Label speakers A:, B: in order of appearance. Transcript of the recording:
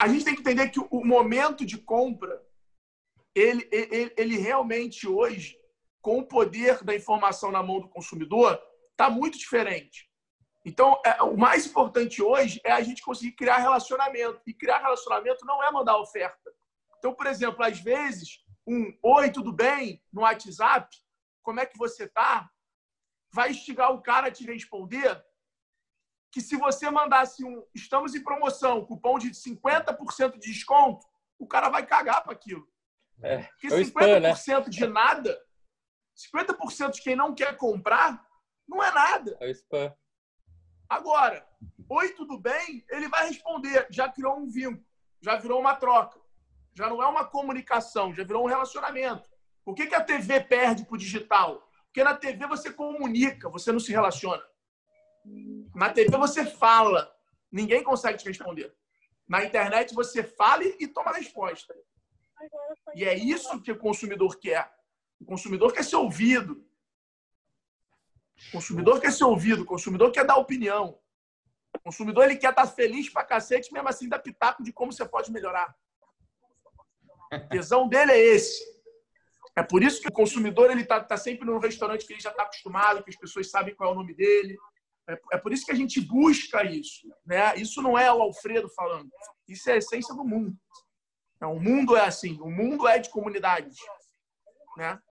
A: a gente tem que entender que o momento de compra, ele, ele, ele realmente hoje, com o poder da informação na mão do consumidor, está muito diferente. Então, é, o mais importante hoje é a gente conseguir criar relacionamento. E criar relacionamento não é mandar oferta. Então, por exemplo, às vezes, um Oi, tudo bem? no WhatsApp, como é que você está? Vai instigar o cara a te responder que se você mandasse um estamos em promoção, cupom de 50% de desconto, o cara vai cagar para aquilo.
B: É,
A: Porque 50%
B: spam, né?
A: de nada, 50% de quem não quer comprar, não é nada.
B: É o spam.
A: Agora, oi, tudo bem? Ele vai responder, já criou um vínculo, já virou uma troca. Já não é uma comunicação, já virou um relacionamento. Por que, que a TV perde para o digital? Porque na TV você comunica, você não se relaciona. Na TV você fala, ninguém consegue te responder. Na internet você fala e toma resposta. E é isso que o consumidor quer. O consumidor quer ser ouvido. O consumidor quer ser ouvido, o consumidor quer dar opinião. O consumidor ele quer estar feliz pra cacete, mesmo assim dá pitaco de como você pode melhorar. A tesão dele é esse. É por isso que o consumidor ele tá, tá sempre no restaurante que ele já está acostumado, que as pessoas sabem qual é o nome dele. É, é por isso que a gente busca isso. Né? Isso não é o Alfredo falando. Isso é a essência do mundo. Então, o mundo é assim. O mundo é de comunidades. Né?